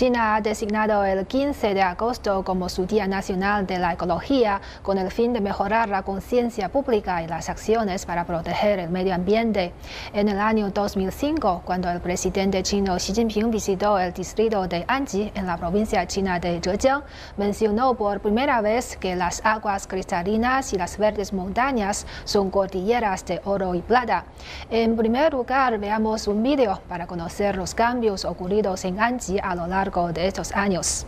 China ha designado el 15 de agosto como su Día Nacional de la Ecología con el fin de mejorar la conciencia pública y las acciones para proteger el medio ambiente. En el año 2005, cuando el presidente chino Xi Jinping visitó el distrito de Anji en la provincia china de Zhejiang, mencionó por primera vez que las aguas cristalinas y las verdes montañas son cordilleras de oro y plata. En primer lugar, veamos un vídeo para conocer los cambios ocurridos en Anji a lo largo de estos años.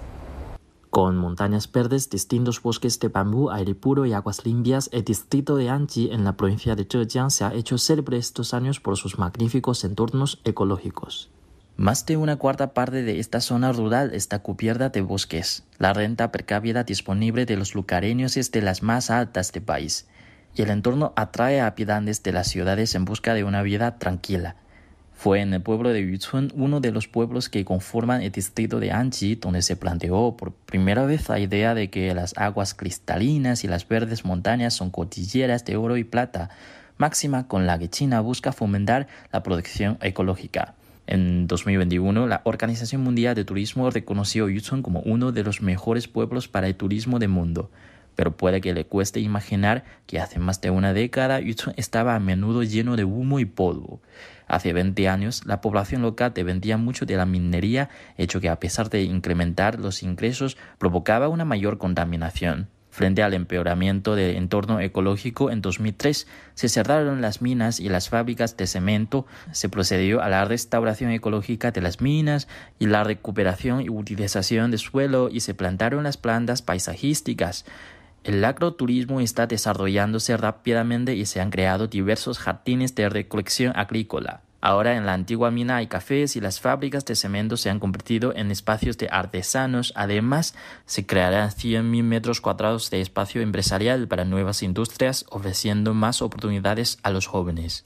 Con montañas verdes, distintos bosques de bambú, aire puro y aguas limpias, el distrito de Anji en la provincia de Zhejiang se ha hecho célebre estos años por sus magníficos entornos ecológicos. Más de una cuarta parte de esta zona rural está cubierta de bosques. La renta per cápita disponible de los lugareños es de las más altas del país, y el entorno atrae a habitantes de las ciudades en busca de una vida tranquila. Fue en el pueblo de Yuchun, uno de los pueblos que conforman el distrito de Anji, donde se planteó por primera vez la idea de que las aguas cristalinas y las verdes montañas son cordilleras de oro y plata, máxima con la que China busca fomentar la protección ecológica. En 2021, la Organización Mundial de Turismo reconoció Yuchun como uno de los mejores pueblos para el turismo del mundo pero puede que le cueste imaginar que hace más de una década Yuchun estaba a menudo lleno de humo y polvo. Hace 20 años, la población local dependía mucho de la minería, hecho que a pesar de incrementar los ingresos, provocaba una mayor contaminación. Frente al empeoramiento del entorno ecológico, en 2003 se cerraron las minas y las fábricas de cemento, se procedió a la restauración ecológica de las minas y la recuperación y utilización de suelo y se plantaron las plantas paisajísticas. El agroturismo está desarrollándose rápidamente y se han creado diversos jardines de recolección agrícola. Ahora en la antigua mina hay cafés y las fábricas de cemento se han convertido en espacios de artesanos. Además, se crearán 100.000 metros cuadrados de espacio empresarial para nuevas industrias, ofreciendo más oportunidades a los jóvenes.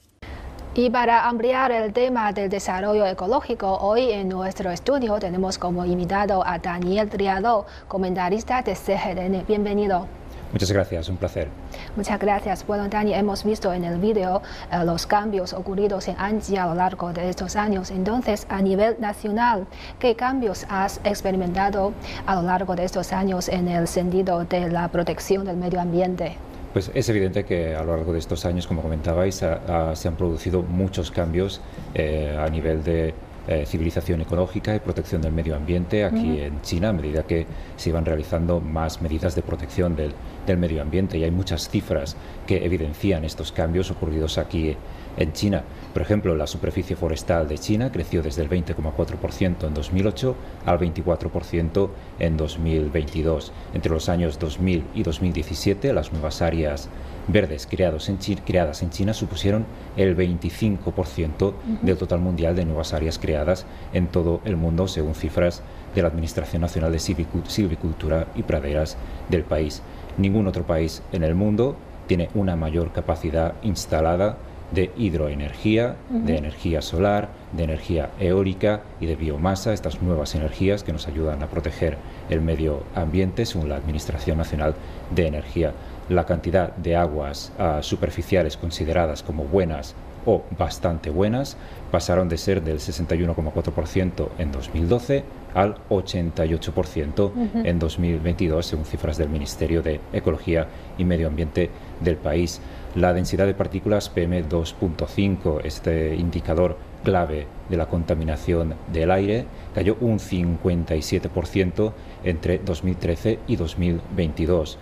Y para ampliar el tema del desarrollo ecológico, hoy en nuestro estudio tenemos como invitado a Daniel Triado, comentarista de CGDN. Bienvenido. Muchas gracias, un placer. Muchas gracias. Bueno, Dani, hemos visto en el vídeo eh, los cambios ocurridos en Anji a lo largo de estos años. Entonces, a nivel nacional, ¿qué cambios has experimentado a lo largo de estos años en el sentido de la protección del medio ambiente? Pues es evidente que a lo largo de estos años, como comentabais, se han producido muchos cambios eh, a nivel de eh, civilización ecológica y protección del medio ambiente aquí en China, a medida que se iban realizando más medidas de protección del, del, medio ambiente. Y hay muchas cifras que evidencian estos cambios ocurridos aquí en China. Por ejemplo, la superficie forestal de China creció desde el 20,4% en 2008 al 24% en 2022. Entre los años 2000 y 2017, las nuevas áreas verdes creados en creadas en China supusieron el 25% del total mundial de nuevas áreas creadas en todo el mundo, según cifras de la Administración Nacional de Silvicultura y Praderas del país. Ningún otro país en el mundo tiene una mayor capacidad instalada de hidroenergía, de energía solar, de energía eólica y de biomasa, estas nuevas energías que nos ayudan a proteger el medio ambiente según la Administración Nacional de Energía. La cantidad de aguas ah, superficiales consideradas como buenas o bastante buenas pasaron de ser del 61,4% en 2012 al 88% en 2022, según cifras del Ministerio de Ecología y Medio Ambiente del país. La densidad de partículas PM2.5, este indicador clave de la contaminación del aire, cayó un 57% entre 2013 y 2022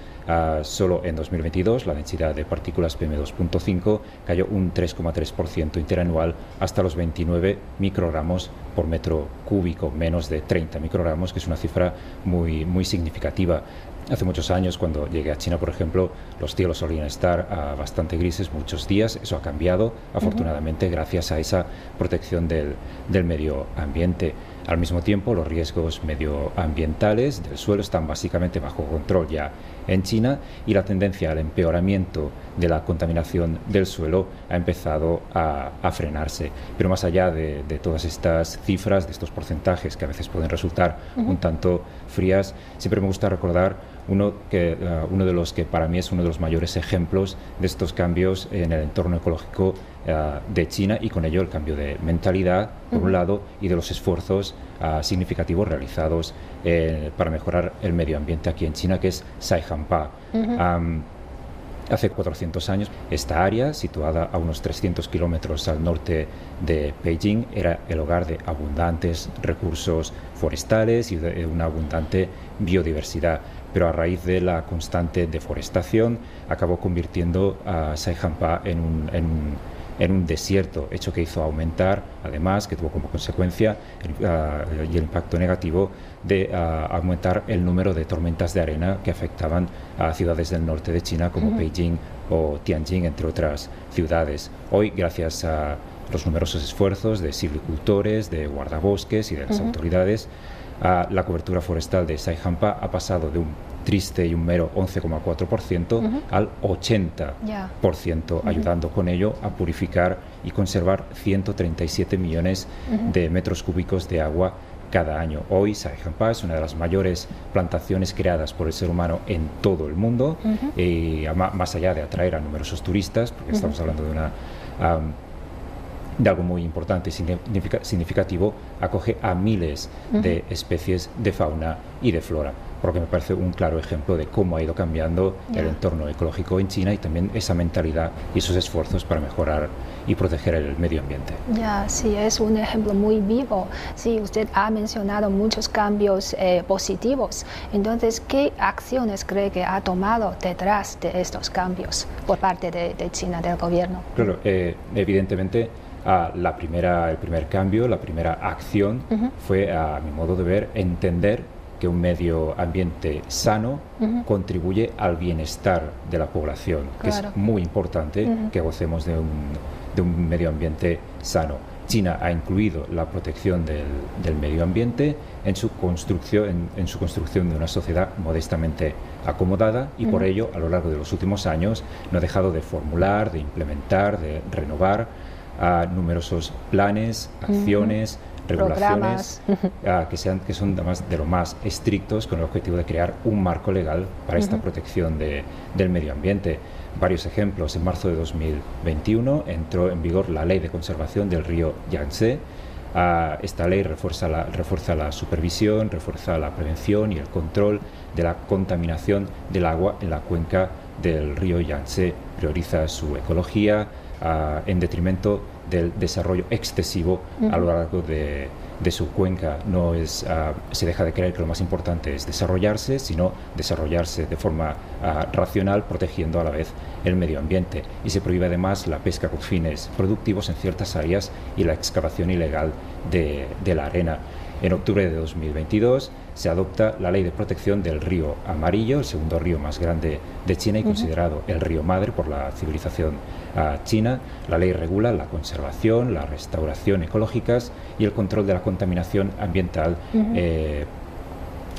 solo en 2022 la densidad de partículas PM2.5 cayó un 3,3% interanual hasta los 29 microgramos por metro cúbico, menos de 30 microgramos, que es una cifra muy, muy significativa. Hace muchos años, cuando llegué a China, por ejemplo, los cielos solían estar ah, bastante grises muchos días. Eso ha cambiado, afortunadamente, gracias a esa protección del, del medio ambiente. Al mismo tiempo, los riesgos medioambientales del suelo están básicamente bajo control ya en China y la tendencia al empeoramiento de la contaminación del suelo ha empezado a, frenarse. Pero más allá de, todas estas cifras, de estos porcentajes que a veces pueden resultar un tanto frías, siempre me gusta recordar uno, que, uh, uno de los que para mí es uno de los mayores ejemplos de estos cambios en el entorno ecológico uh, de China y con ello el cambio de mentalidad, por un lado, y de los esfuerzos uh, significativos realizados eh, para mejorar el medio ambiente aquí en China, que es Saihanpa. Um, Hace 400 años, esta área, situada a unos 300 kilómetros al norte de Beijing, era el hogar de abundantes recursos forestales y de una abundante biodiversidad. Pero a raíz de la constante deforestación, acabó convirtiendo a Saihanpa en un, en un en un desierto, hecho que hizo aumentar, además, que tuvo como consecuencia el, uh, y el impacto negativo de uh, aumentar el número de tormentas de arena que afectaban a ciudades del norte de China como uh -huh. Beijing o Tianjin, entre otras ciudades. Hoy, gracias a los numerosos esfuerzos de silvicultores, de guardabosques y de las autoridades, la cobertura forestal de Saihampa ha pasado de un triste y un mero 11,4% uh -huh. al 80%, yeah. uh -huh. ayudando con ello a purificar y conservar 137 millones uh -huh. de metros cúbicos de agua cada año. Hoy Saihampa es una de las mayores plantaciones creadas por el ser humano en todo el mundo, y más allá de atraer a numerosos turistas, porque estamos hablando de una... Um, de algo muy importante y significativo, acoge a miles uh -huh. de especies de fauna y de flora, porque me parece un claro ejemplo de cómo ha ido cambiando yeah. el entorno ecológico en China y también esa mentalidad y esos esfuerzos para mejorar y proteger el medio ambiente. Ya, yeah, sí, es un ejemplo muy vivo. Sí, usted ha mencionado muchos cambios eh, positivos. Entonces, ¿qué acciones cree que ha tomado detrás de estos cambios por parte de, de China, del gobierno? Claro, eh, evidentemente Uh, la primera, el primer cambio, la primera acción uh -huh. fue, a mi modo de ver, entender que un medio ambiente sano uh -huh. contribuye al bienestar de la población, que es muy importante que gocemos de un, de un, medio ambiente sano. China ha incluido la protección del, del medio ambiente en su, construcción, en, en, su construcción de una sociedad modestamente acomodada y por ello, a lo largo de los últimos años, no ha dejado de formular, de implementar, de renovar a numerosos planes, acciones, uh -huh. regulaciones uh, que, sean, que son además de lo más estrictos con el objetivo de crear un marco legal para esta uh -huh. protección de, del medio ambiente. Varios ejemplos. En marzo de 2021 entró en vigor la ley de conservación del río Yangtze. Uh, esta ley refuerza la, refuerza la supervisión, refuerza la prevención y el control de la contaminación del agua en la cuenca del río Yangtze. Prioriza su ecología, Uh, en detrimento del desarrollo excesivo uh -huh. a lo largo de, de su cuenca. No es, uh, se deja de creer que lo más importante es desarrollarse, sino desarrollarse de forma uh, racional, protegiendo a la vez el medio ambiente. Y se prohíbe además la pesca con fines productivos en ciertas áreas y la excavación ilegal de, de la arena. En octubre de 2022 se adopta la ley de protección del río Amarillo, el segundo río más grande de China y uh -huh. considerado el río madre por la civilización uh, china. La ley regula la conservación, la restauración ecológicas y el control de la contaminación ambiental uh -huh. eh,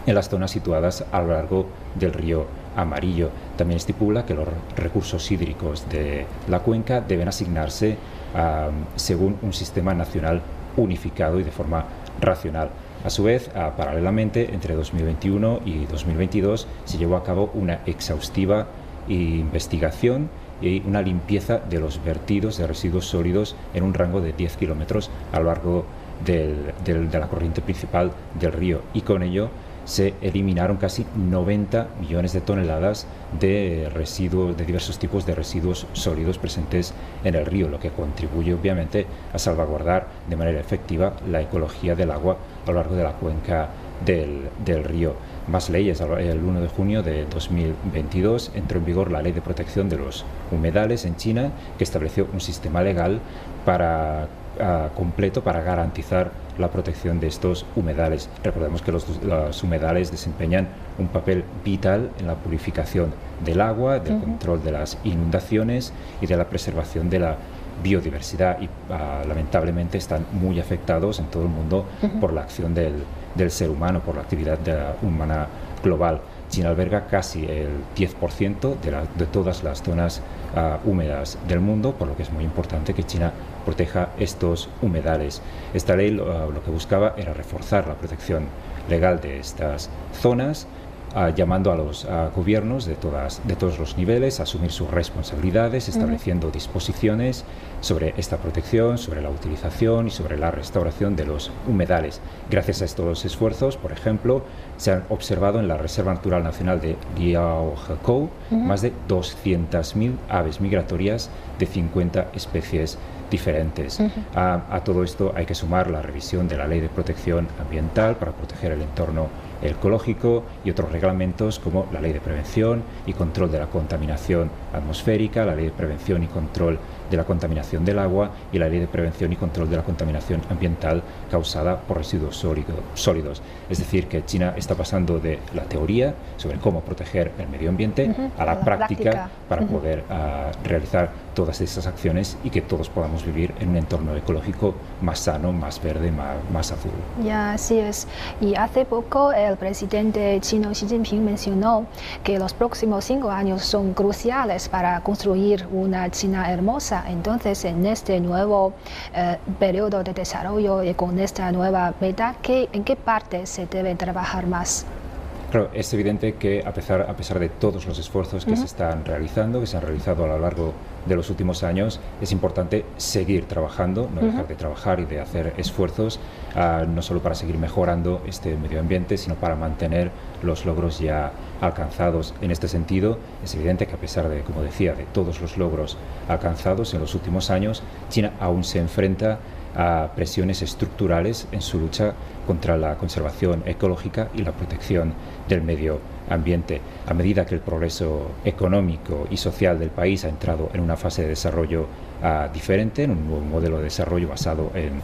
en las zonas situadas a lo largo del río Amarillo. También estipula que los recursos hídricos de la cuenca deben asignarse uh, según un sistema nacional unificado y de forma racional. A su vez, uh, paralelamente, entre 2021 y 2022 se llevó a cabo una exhaustiva investigación y una limpieza de los vertidos de residuos sólidos en un rango de 10 kilómetros a lo largo de la corriente principal del río y con ello se eliminaron casi 90 millones de toneladas de residuos, de diversos tipos de residuos sólidos presentes en el río, lo que contribuye obviamente a salvaguardar de manera efectiva la ecología del agua a lo largo de la cuenca del, del río. Más leyes. El 1 de junio de 2022 entró en vigor la Ley de Protección de los Humedales en China, que estableció un sistema legal para Uh, completo para garantizar la protección de estos humedales. Recordemos que los, los, humedales desempeñan un papel vital en la purificación del agua, del uh -huh. control de las inundaciones y de la preservación de la biodiversidad y uh, lamentablemente están muy afectados en todo el mundo uh -huh. por la acción del, del, ser humano, por la actividad humana global. China alberga casi el 10% de, de, todas las zonas uh, húmedas del mundo, por lo que es muy importante que China proteja estos humedales. Esta ley lo que buscaba era reforzar la protección legal de estas zonas, llamando a los gobiernos de, todas, de todos los niveles a asumir sus responsabilidades, estableciendo disposiciones sobre esta protección, sobre la utilización y sobre la restauración de los humedales. Gracias a estos esfuerzos, por ejemplo, se han observado en la Reserva Natural Nacional de Liaohekou más de 200.000 aves migratorias de 50 especies diferentes. a, todo esto hay que sumar la revisión de la Ley de Protección Ambiental para proteger el entorno ecológico y otros reglamentos como la Ley de Prevención y Control de la Contaminación Atmosférica, la Ley de Prevención y Control de la contaminación del agua y la Ley de Prevención y Control de la Contaminación Ambiental causada por residuos sólidos. Es decir, que China está pasando de la teoría sobre cómo proteger el medio ambiente a la, práctica, para poder ah, realizar todas estas acciones y que todos podamos vivir en un entorno ecológico más sano, más verde, más, azul. Ya, así es. Y hace poco el presidente chino Xi Jinping mencionó que los próximos cinco años son cruciales para construir una China hermosa entonces, en este nuevo eh, periodo de desarrollo y con esta nueva meta, ¿en qué parte se debe trabajar más? Claro, es evidente que a pesar, a pesar de todos los esfuerzos que se están realizando, que se han realizado a lo largo de los últimos años, es importante seguir trabajando, no dejar de trabajar y de hacer esfuerzos, ah, no solo para seguir mejorando este medio ambiente, sino para mantener los logros ya alcanzados. En este sentido, es evidente que a pesar de, como decía, de todos los logros alcanzados en los últimos años, China aún se enfrenta a presiones estructurales en su lucha contra la conservación ecológica y la protección del medio ambiente. A medida que el progreso económico y social del país ha entrado en una fase de desarrollo ah, diferente, en un nuevo modelo de desarrollo basado en,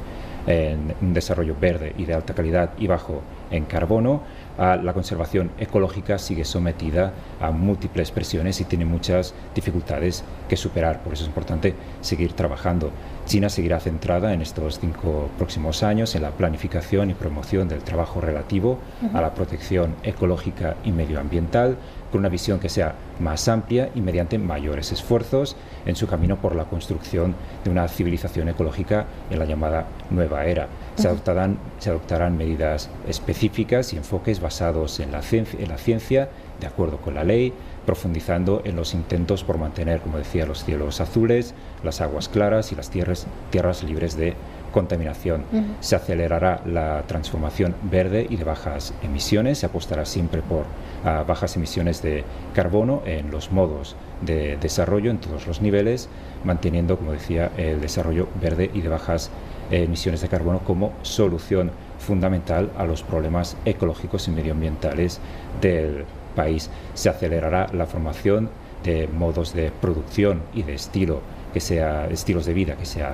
en un desarrollo verde y de alta calidad y bajo en carbono, la conservación ecológica sigue sometida a múltiples presiones y tiene muchas dificultades que superar. Por eso es importante seguir trabajando. China seguirá centrada en estos cinco próximos años en la planificación y promoción del trabajo relativo a la protección ecológica y medioambiental, con una visión que sea más amplia y mediante mayores esfuerzos en su camino por la construcción de una civilización ecológica en la llamada nueva era. Se adoptarán, se adoptarán medidas específicas y enfoques basados en la, ciencia, en la ciencia, de acuerdo con la ley, profundizando en los intentos por mantener, como decía, los cielos azules, las aguas claras y las tierras, tierras libres de contaminación. Se acelerará la transformación verde y de bajas emisiones, se apostará siempre por ah, bajas emisiones de carbono en los modos de desarrollo en todos los niveles, manteniendo, como decía, el desarrollo verde y de bajas emisiones de carbono como solución fundamental a los problemas ecológicos y medioambientales del país. Se acelerará la formación de modos de producción y de estilo que sea estilos de vida que sean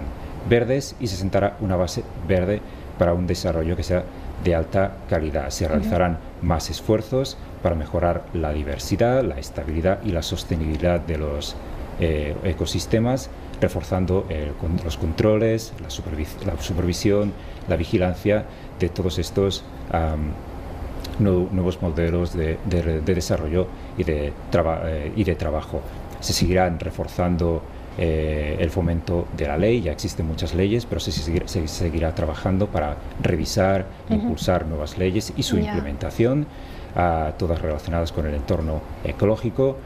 verdes y se sentará una base verde para un desarrollo que sea de alta calidad. Se realizarán más esfuerzos para mejorar la diversidad, la estabilidad y la sostenibilidad de los eh, ecosistemas, reforzando los controles, la, supervisión, la vigilancia de todos estos nuevos modelos de, desarrollo y de, eh, y de trabajo. Se seguirán reforzando eh, el fomento de la ley, ya existen muchas leyes, pero se, seguirá, trabajando para revisar, impulsar nuevas leyes y su implementación, todas relacionadas con el entorno ecológico.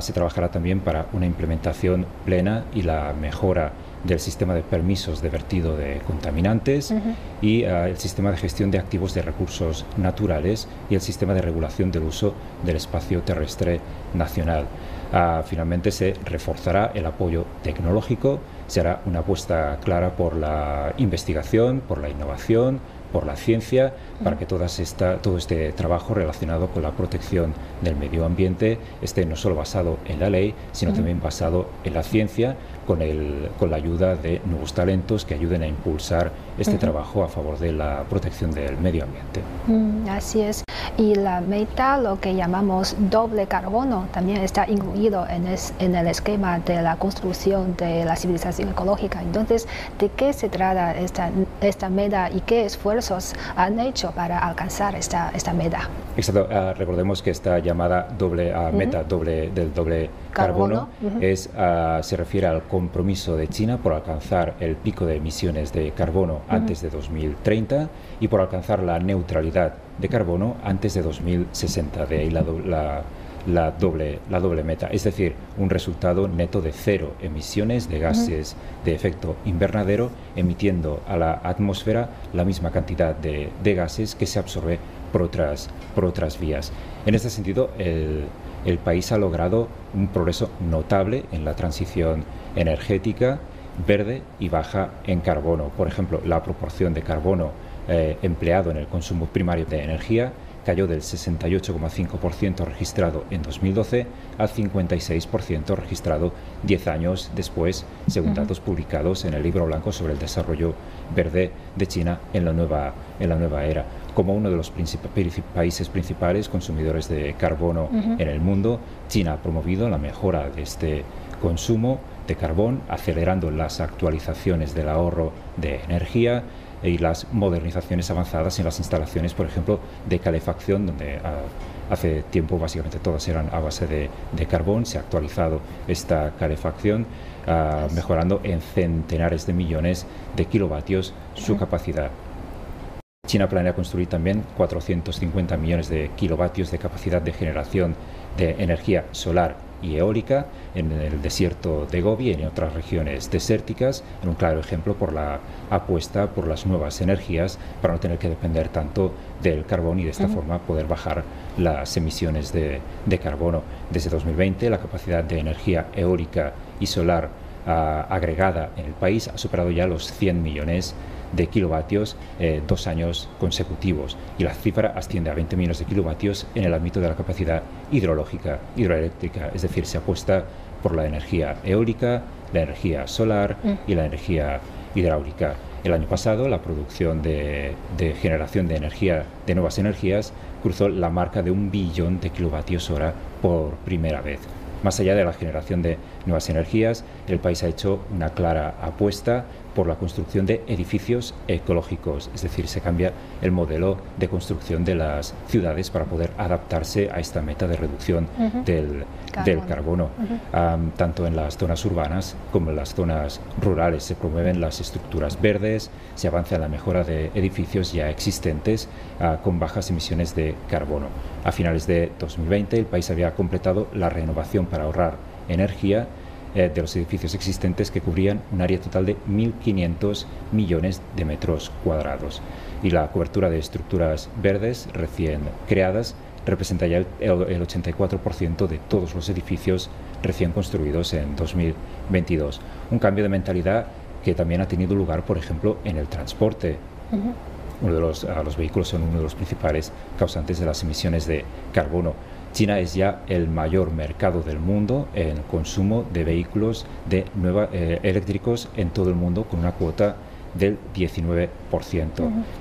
se trabajará también para una implementación plena y la mejora del sistema de permisos de vertido de contaminantes y el sistema de gestión de activos de recursos naturales y el sistema de regulación del uso del espacio terrestre nacional. Ah, finalmente se reforzará el apoyo tecnológico, se hará una apuesta clara por la investigación, por la innovación, por la ciencia, para que toda esta, todo este trabajo relacionado con la protección del medio ambiente esté no solo basado en la ley, sino también basado en la ciencia, con, el, con la ayuda de nuevos talentos que ayuden a impulsar este trabajo a favor de la protección del medio ambiente. Mm, así es. Y la meta, lo que llamamos doble carbono, también está incluido en, en el esquema de la construcción de la civilización ecológica. Entonces, ¿de qué se trata esta, esta meta y qué esfuerzo esfuerzos han hecho para alcanzar esta, esta meta. Exacto. Ah, recordemos que esta llamada doble ah, meta doble, del doble carbono, es, ah, se refiere al compromiso de China por alcanzar el pico de emisiones de carbono antes de 2030 y por alcanzar la neutralidad de carbono antes de 2060. De ahí la, la la doble, la doble meta, es decir, un resultado neto de cero emisiones de gases de efecto invernadero, emitiendo a la atmósfera la misma cantidad de, gases que se absorbe por otras, por otras vías. En este sentido, el, país ha logrado un progreso notable en la transición energética verde y baja en carbono. Por ejemplo, la proporción de carbono eh, empleado en el consumo primario de energía cayó del 68,5% registrado en 2012 al 56% registrado 10 años después, según datos publicados en el Libro Blanco sobre el Desarrollo Verde de China en la nueva, en la nueva era. Como uno de los países principales consumidores de carbono en el mundo, China ha promovido la mejora de este consumo de carbón, acelerando las actualizaciones del ahorro de energía, y las modernizaciones avanzadas en las instalaciones, por ejemplo, de calefacción, donde ah, hace tiempo básicamente todas eran a base de, carbón. Se ha actualizado esta calefacción, ah, mejorando en centenares de millones de kilovatios su capacidad. China planea construir también 450 millones de kilovatios de capacidad de generación de energía solar y eólica en el desierto de Gobi y en otras regiones desérticas, en un claro ejemplo por la apuesta por las nuevas energías para no tener que depender tanto del carbón y de esta forma poder bajar las emisiones de, carbono. Desde 2020 la capacidad de energía eólica y solar ah, agregada en el país ha superado ya los 100 millones de kilovatios eh, dos años consecutivos y la cifra asciende a 20 millones de kilovatios en el ámbito de la capacidad hidrológica, hidroeléctrica, es decir, se apuesta por la energía eólica, la energía solar y la energía hidráulica. El año pasado la producción de, de, generación de energía, de nuevas energías, cruzó la marca de un billón de kilovatios hora por primera vez. Más allá de la generación de nuevas energías, el país ha hecho una clara apuesta por la construcción de edificios ecológicos, es decir, se cambia el modelo de construcción de las ciudades para poder adaptarse a esta meta de reducción del, carbono. tanto en las zonas urbanas como en las zonas rurales se promueven las estructuras verdes, se avanza en la mejora de edificios ya existentes ah, con bajas emisiones de carbono. A finales de 2020 el país había completado la renovación para ahorrar energía eh, de los edificios existentes que cubrían un área total de 1.500 millones de metros cuadrados. Y la cobertura de estructuras verdes recién creadas representa ya el, 84% de todos los edificios recién construidos en 2022. Un cambio de mentalidad que también ha tenido lugar, por ejemplo, en el transporte. Uno de los, los vehículos son uno de los principales causantes de las emisiones de carbono. China es ya el mayor mercado del mundo en consumo de vehículos de nueva, eh, eléctricos en todo el mundo con una cuota del 19%.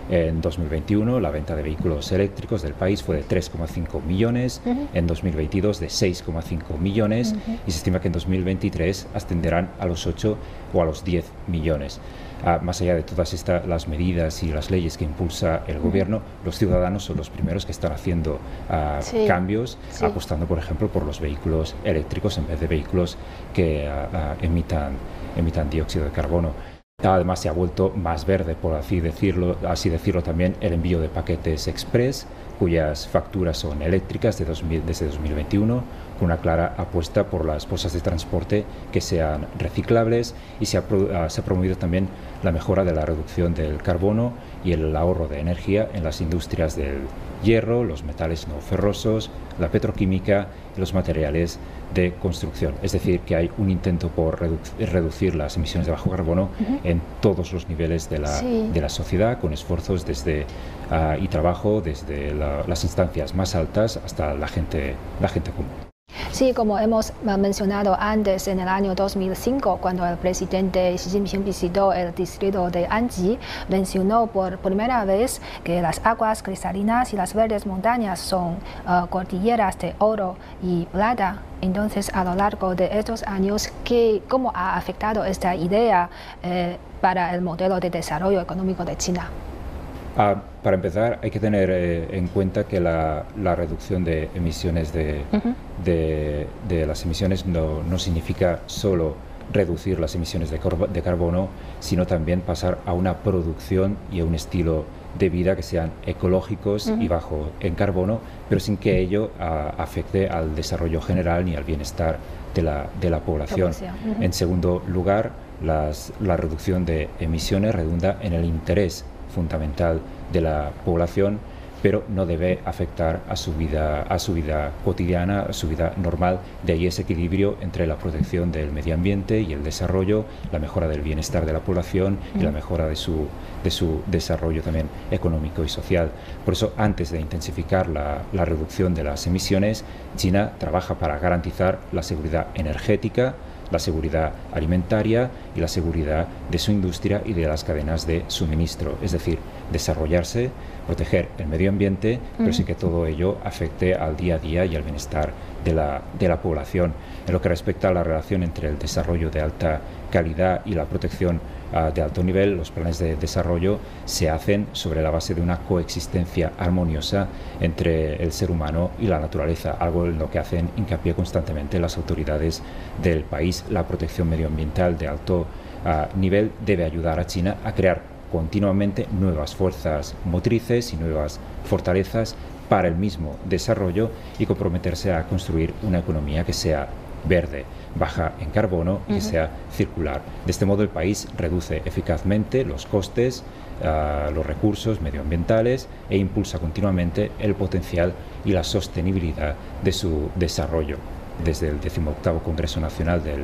En 2021 la venta de vehículos eléctricos del país fue de 3,5 millones, en 2022 de 6,5 millones. Y se estima que en 2023 ascenderán a los 8 o a los 10 millones. Ah, más allá de todas estas las medidas y las leyes que impulsa el gobierno, los ciudadanos son los primeros que están haciendo ah, cambios, apostando, por ejemplo, por los vehículos eléctricos en vez de vehículos que ah, emitan, emitan dióxido de carbono. Además se ha vuelto más verde, por así decirlo, así decirlo también, el envío de paquetes express, cuyas facturas son eléctricas de desde 2021, con una clara apuesta por las bolsas de transporte que sean reciclables y ha, se ha promovido también la mejora de la reducción del carbono y el ahorro de energía en las industrias del hierro, los metales no ferrosos, la petroquímica y los materiales de construcción. Es decir, que hay un intento por reducir las emisiones de bajo carbono en todos los niveles de la, de la sociedad, con esfuerzos desde ah, y trabajo desde las instancias más altas hasta la gente, la gente común. Sí, como hemos mencionado antes, en el año 2005, cuando el presidente Xi Jinping visitó el distrito de Anji, mencionó por primera vez que las aguas cristalinas y las verdes montañas son uh, cordilleras de oro y plata. Entonces, a lo largo de estos años, ¿qué, ¿cómo ha afectado esta idea eh, para el modelo de desarrollo económico de China? Ah, para empezar, hay que tener eh, en cuenta que la, reducción de emisiones de, de, las emisiones no, no, significa solo reducir las emisiones de, de, carbono, sino también pasar a una producción y a un estilo de vida que sean ecológicos y bajo en carbono, pero sin que ello ah, afecte al desarrollo general ni al bienestar de la, de la población. En segundo lugar, las, la reducción de emisiones redunda en el interés fundamental de la población, pero no debe afectar a su vida, a su vida cotidiana, a su vida normal. De ahí ese equilibrio entre la protección del medio ambiente y el desarrollo, la mejora del bienestar de la población y la mejora de su, de su desarrollo también económico y social. Por eso, antes de intensificar la, la reducción de las emisiones, China trabaja para garantizar la seguridad energética, la seguridad alimentaria y la seguridad de su industria y de las cadenas de suministro. Es decir, desarrollarse, proteger el medio ambiente, pero sin que todo ello afecte al día a día y al bienestar de la, de la población. En lo que respecta a la relación entre el desarrollo de alta calidad y la protección de alto nivel, los planes de desarrollo se hacen sobre la base de una coexistencia armoniosa entre el ser humano y la naturaleza, algo en lo que hacen hincapié constantemente las autoridades del país. La protección medioambiental de alto nivel debe ayudar a China a crear continuamente nuevas fuerzas motrices y nuevas fortalezas para el mismo desarrollo y comprometerse a construir una economía que sea verde, baja en carbono y que sea circular. De este modo el país reduce eficazmente los costes, ah, los recursos medioambientales e impulsa continuamente el potencial y la sostenibilidad de su desarrollo. Desde el 18 Congreso Nacional del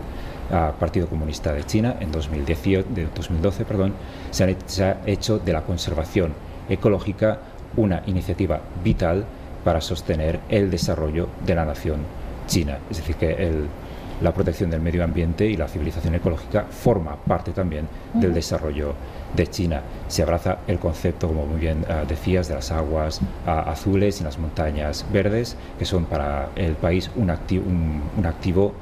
Partido Comunista de China en 2010, de 2012 perdón, se, ha hecho de la conservación ecológica una iniciativa vital para sostener el desarrollo de la nación china. Es decir, que la protección del medio ambiente y la civilización ecológica forma parte también del desarrollo de China. Se abraza el concepto, como muy bien ah, decías, de las aguas ah, azules y las montañas verdes, que son para el país un, un activo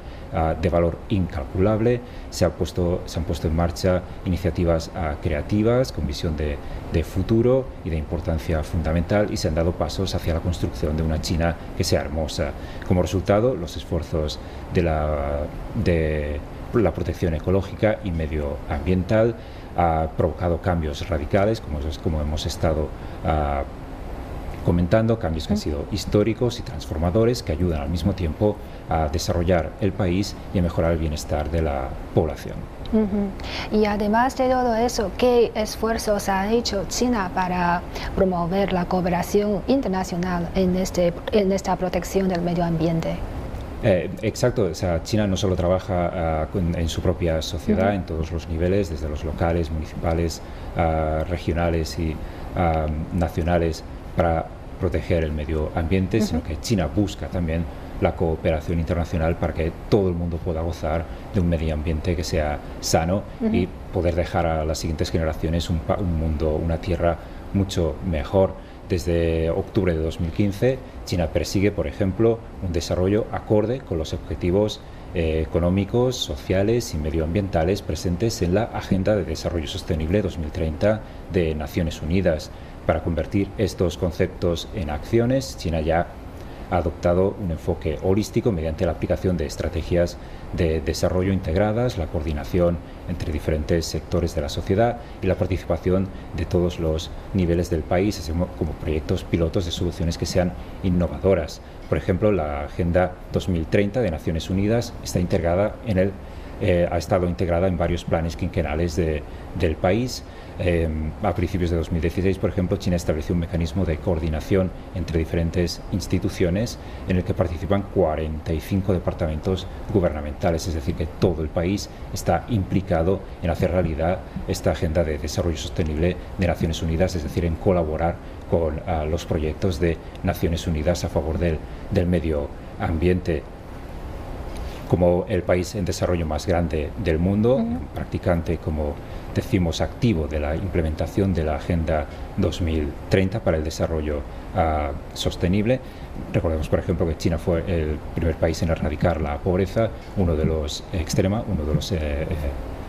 de valor incalculable. Se, ha puesto, se han puesto en marcha iniciativas ah, creativas con visión de, de, futuro y de importancia fundamental y se han dado pasos hacia la construcción de una China que sea hermosa. Como resultado, los esfuerzos de la, de la protección ecológica y medioambiental ha provocado cambios radicales, como, como hemos estado uh, comentando cambios que han sido históricos y transformadores que ayudan al mismo tiempo a desarrollar el país y a mejorar el bienestar de la población. Y además de todo eso, ¿qué esfuerzos ha hecho China para promover la cooperación internacional en, este, en esta protección del medio ambiente? Eh, exacto, o sea, China no solo trabaja ah, en su propia sociedad, en todos los niveles, desde los locales, municipales, uh, regionales y uh, nacionales, para proteger el medio ambiente, sino que China busca también la cooperación internacional para que todo el mundo pueda gozar de un medio ambiente que sea sano y poder dejar a las siguientes generaciones un, mundo, una tierra mucho mejor. Desde octubre de 2015, China persigue, por ejemplo, un desarrollo acorde con los objetivos eh, económicos, sociales y medioambientales presentes en la Agenda de Desarrollo Sostenible 2030 de Naciones Unidas. Para convertir estos conceptos en acciones, China ya ha adoptado un enfoque holístico mediante la aplicación de estrategias de desarrollo integradas, la coordinación entre diferentes sectores de la sociedad y la participación de todos los niveles del país, así como proyectos pilotos de soluciones que sean innovadoras. Por ejemplo, la Agenda 2030 de Naciones Unidas está integrada en el, eh, ha estado integrada en varios planes quinquenales del país Em, a principios de 2016, por ejemplo, China estableció un mecanismo de coordinación entre diferentes instituciones en el que participan 45 departamentos gubernamentales, es decir, que todo el país está implicado en hacer realidad esta agenda de desarrollo sostenible de Naciones Unidas, es decir, en colaborar con ah, los proyectos de Naciones Unidas a favor del, del medio ambiente. Como el país en desarrollo más grande del mundo, practicante como decimos, activo de la implementación de la Agenda 2030 para el desarrollo ah, sostenible. Recordemos, por ejemplo, que China fue el primer país en erradicar la pobreza, uno de los extrema, uno de los eh, eh,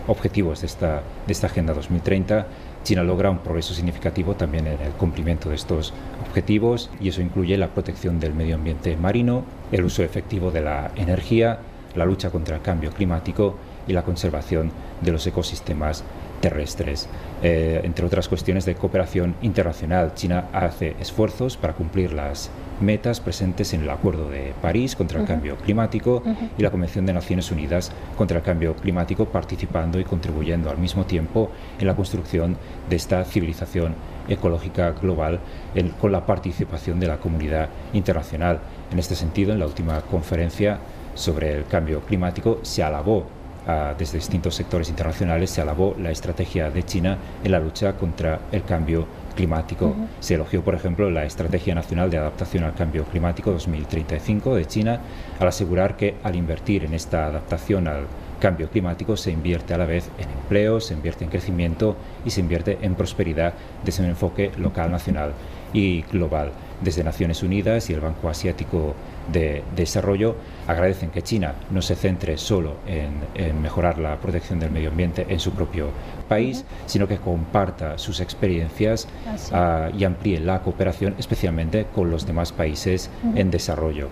objetivos de esta, de esta Agenda 2030, China logra un progreso significativo también en el cumplimiento de estos objetivos y eso incluye la protección del medio ambiente marino, el uso efectivo de la energía, la lucha contra el cambio climático y la conservación de los ecosistemas terrestres. Eh, entre otras cuestiones de cooperación internacional, China hace esfuerzos para cumplir las metas presentes en el Acuerdo de París contra el Cambio Climático y la Convención de Naciones Unidas contra el Cambio Climático, participando y contribuyendo al mismo tiempo en la construcción de esta civilización ecológica global con la participación de la comunidad internacional. En este sentido, en la última conferencia sobre el cambio climático se alabó desde distintos sectores internacionales se alabó la estrategia de China en la lucha contra el cambio climático. Se elogió, por ejemplo, la Estrategia Nacional de Adaptación al Cambio Climático 2035 de China al asegurar que al invertir en esta adaptación al cambio climático se invierte a la vez en empleo, se invierte en crecimiento y se invierte en prosperidad desde un enfoque local, nacional y global. Desde Naciones Unidas y el Banco Asiático de Desarrollo agradecen que China no se centre solo en, mejorar la protección del medio ambiente en su propio país, sino que comparta sus experiencias ah, y amplíe la cooperación, especialmente con los demás países en desarrollo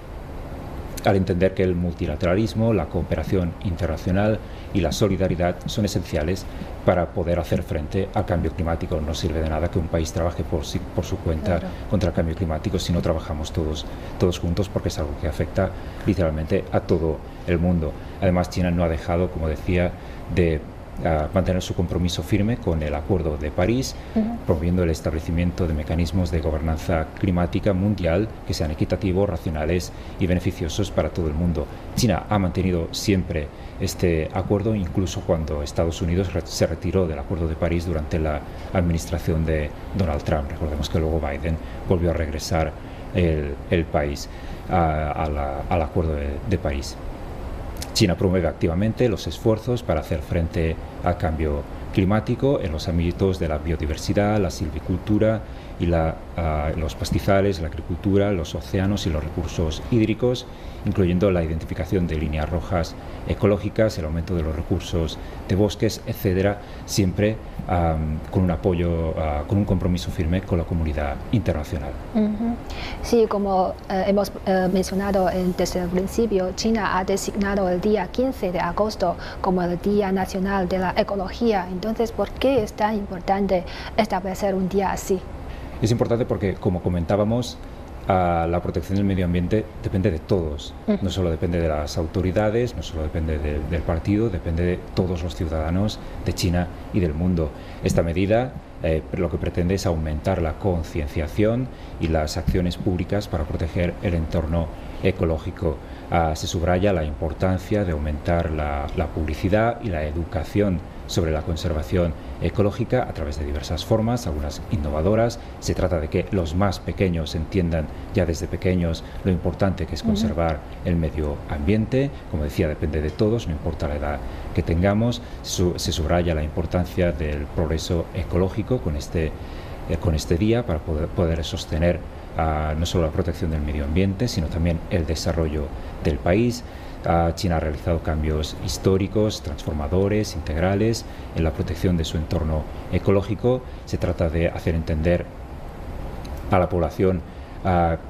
al entender que el multilateralismo, la cooperación internacional y la solidaridad son esenciales para poder hacer frente al cambio climático. No sirve de nada que un país trabaje por, por su cuenta contra el cambio climático si no trabajamos todos, todos juntos porque es algo que afecta literalmente a todo el mundo. Además, China no ha dejado, como decía, de a mantener su compromiso firme con el Acuerdo de París, promoviendo el establecimiento de mecanismos de gobernanza climática mundial que sean equitativos, racionales y beneficiosos para todo el mundo. China ha mantenido siempre este acuerdo, incluso cuando Estados Unidos se retiró del Acuerdo de París durante la administración de Donald Trump. Recordemos que luego Biden volvió a regresar el, país al Acuerdo de París. China promueve activamente los esfuerzos para hacer frente al cambio climático en los ámbitos de la biodiversidad, la silvicultura y ah, los pastizales, la agricultura, los océanos y los recursos hídricos, incluyendo la identificación de líneas rojas ecológicas, el aumento de los recursos de bosques, etcétera, siempre con un apoyo, ah, con un compromiso firme con la comunidad internacional. Sí, como eh, hemos eh, mencionado desde el principio, China ha designado el día 15 de agosto como el Día Nacional de la Ecología. Entonces, ¿por qué es tan importante establecer un día así? Es importante porque, como comentábamos, la protección del medio ambiente depende de todos. No solo depende de las autoridades, no solo depende del partido, depende de todos los ciudadanos de China y del mundo. Esta medida eh, lo que pretende es aumentar la concienciación y las acciones públicas para proteger el entorno ecológico. Ah, se subraya la importancia de aumentar la, la publicidad y la educación sobre la conservación ecológica a través de diversas formas, algunas innovadoras. Se trata de que los más pequeños entiendan ya desde pequeños lo importante que es conservar el medio ambiente. Como decía, depende de todos, no importa la edad que tengamos. se subraya la importancia del progreso ecológico con este, eh, con este día para poder, poder sostener ah, no solo la protección del medio ambiente, sino también el desarrollo del país. China ha realizado cambios históricos, transformadores, integrales en la protección de su entorno ecológico. Se trata de hacer entender a la población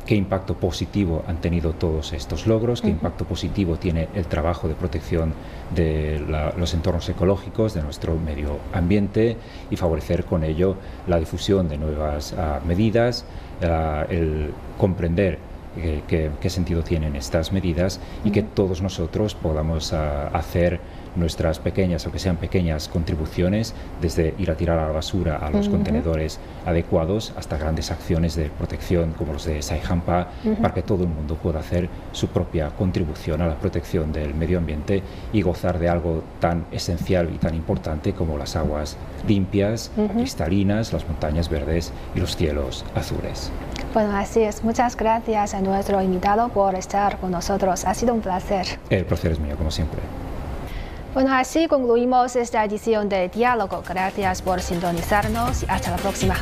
qué impacto positivo han tenido todos estos logros, qué impacto positivo tiene el trabajo de protección de los entornos ecológicos, de nuestro medio ambiente y favorecer con ello la difusión de nuevas ah, medidas, ah, el comprender qué, sentido tienen estas medidas y que todos nosotros podamos ah, hacer nuestras pequeñas, o que sean pequeñas contribuciones, desde ir a tirar a la basura a los contenedores adecuados hasta grandes acciones de protección como los de Saihampa, para que todo el mundo pueda hacer su propia contribución a la protección del medio ambiente y gozar de algo tan esencial y tan importante como las aguas limpias, cristalinas, las montañas verdes y los cielos azules. Bueno, así es. Muchas gracias a nuestro invitado por estar con nosotros. Ha sido un placer. El placer es mío, como siempre. Bueno, así concluimos esta edición de Diálogo. Gracias por sintonizarnos y hasta la próxima.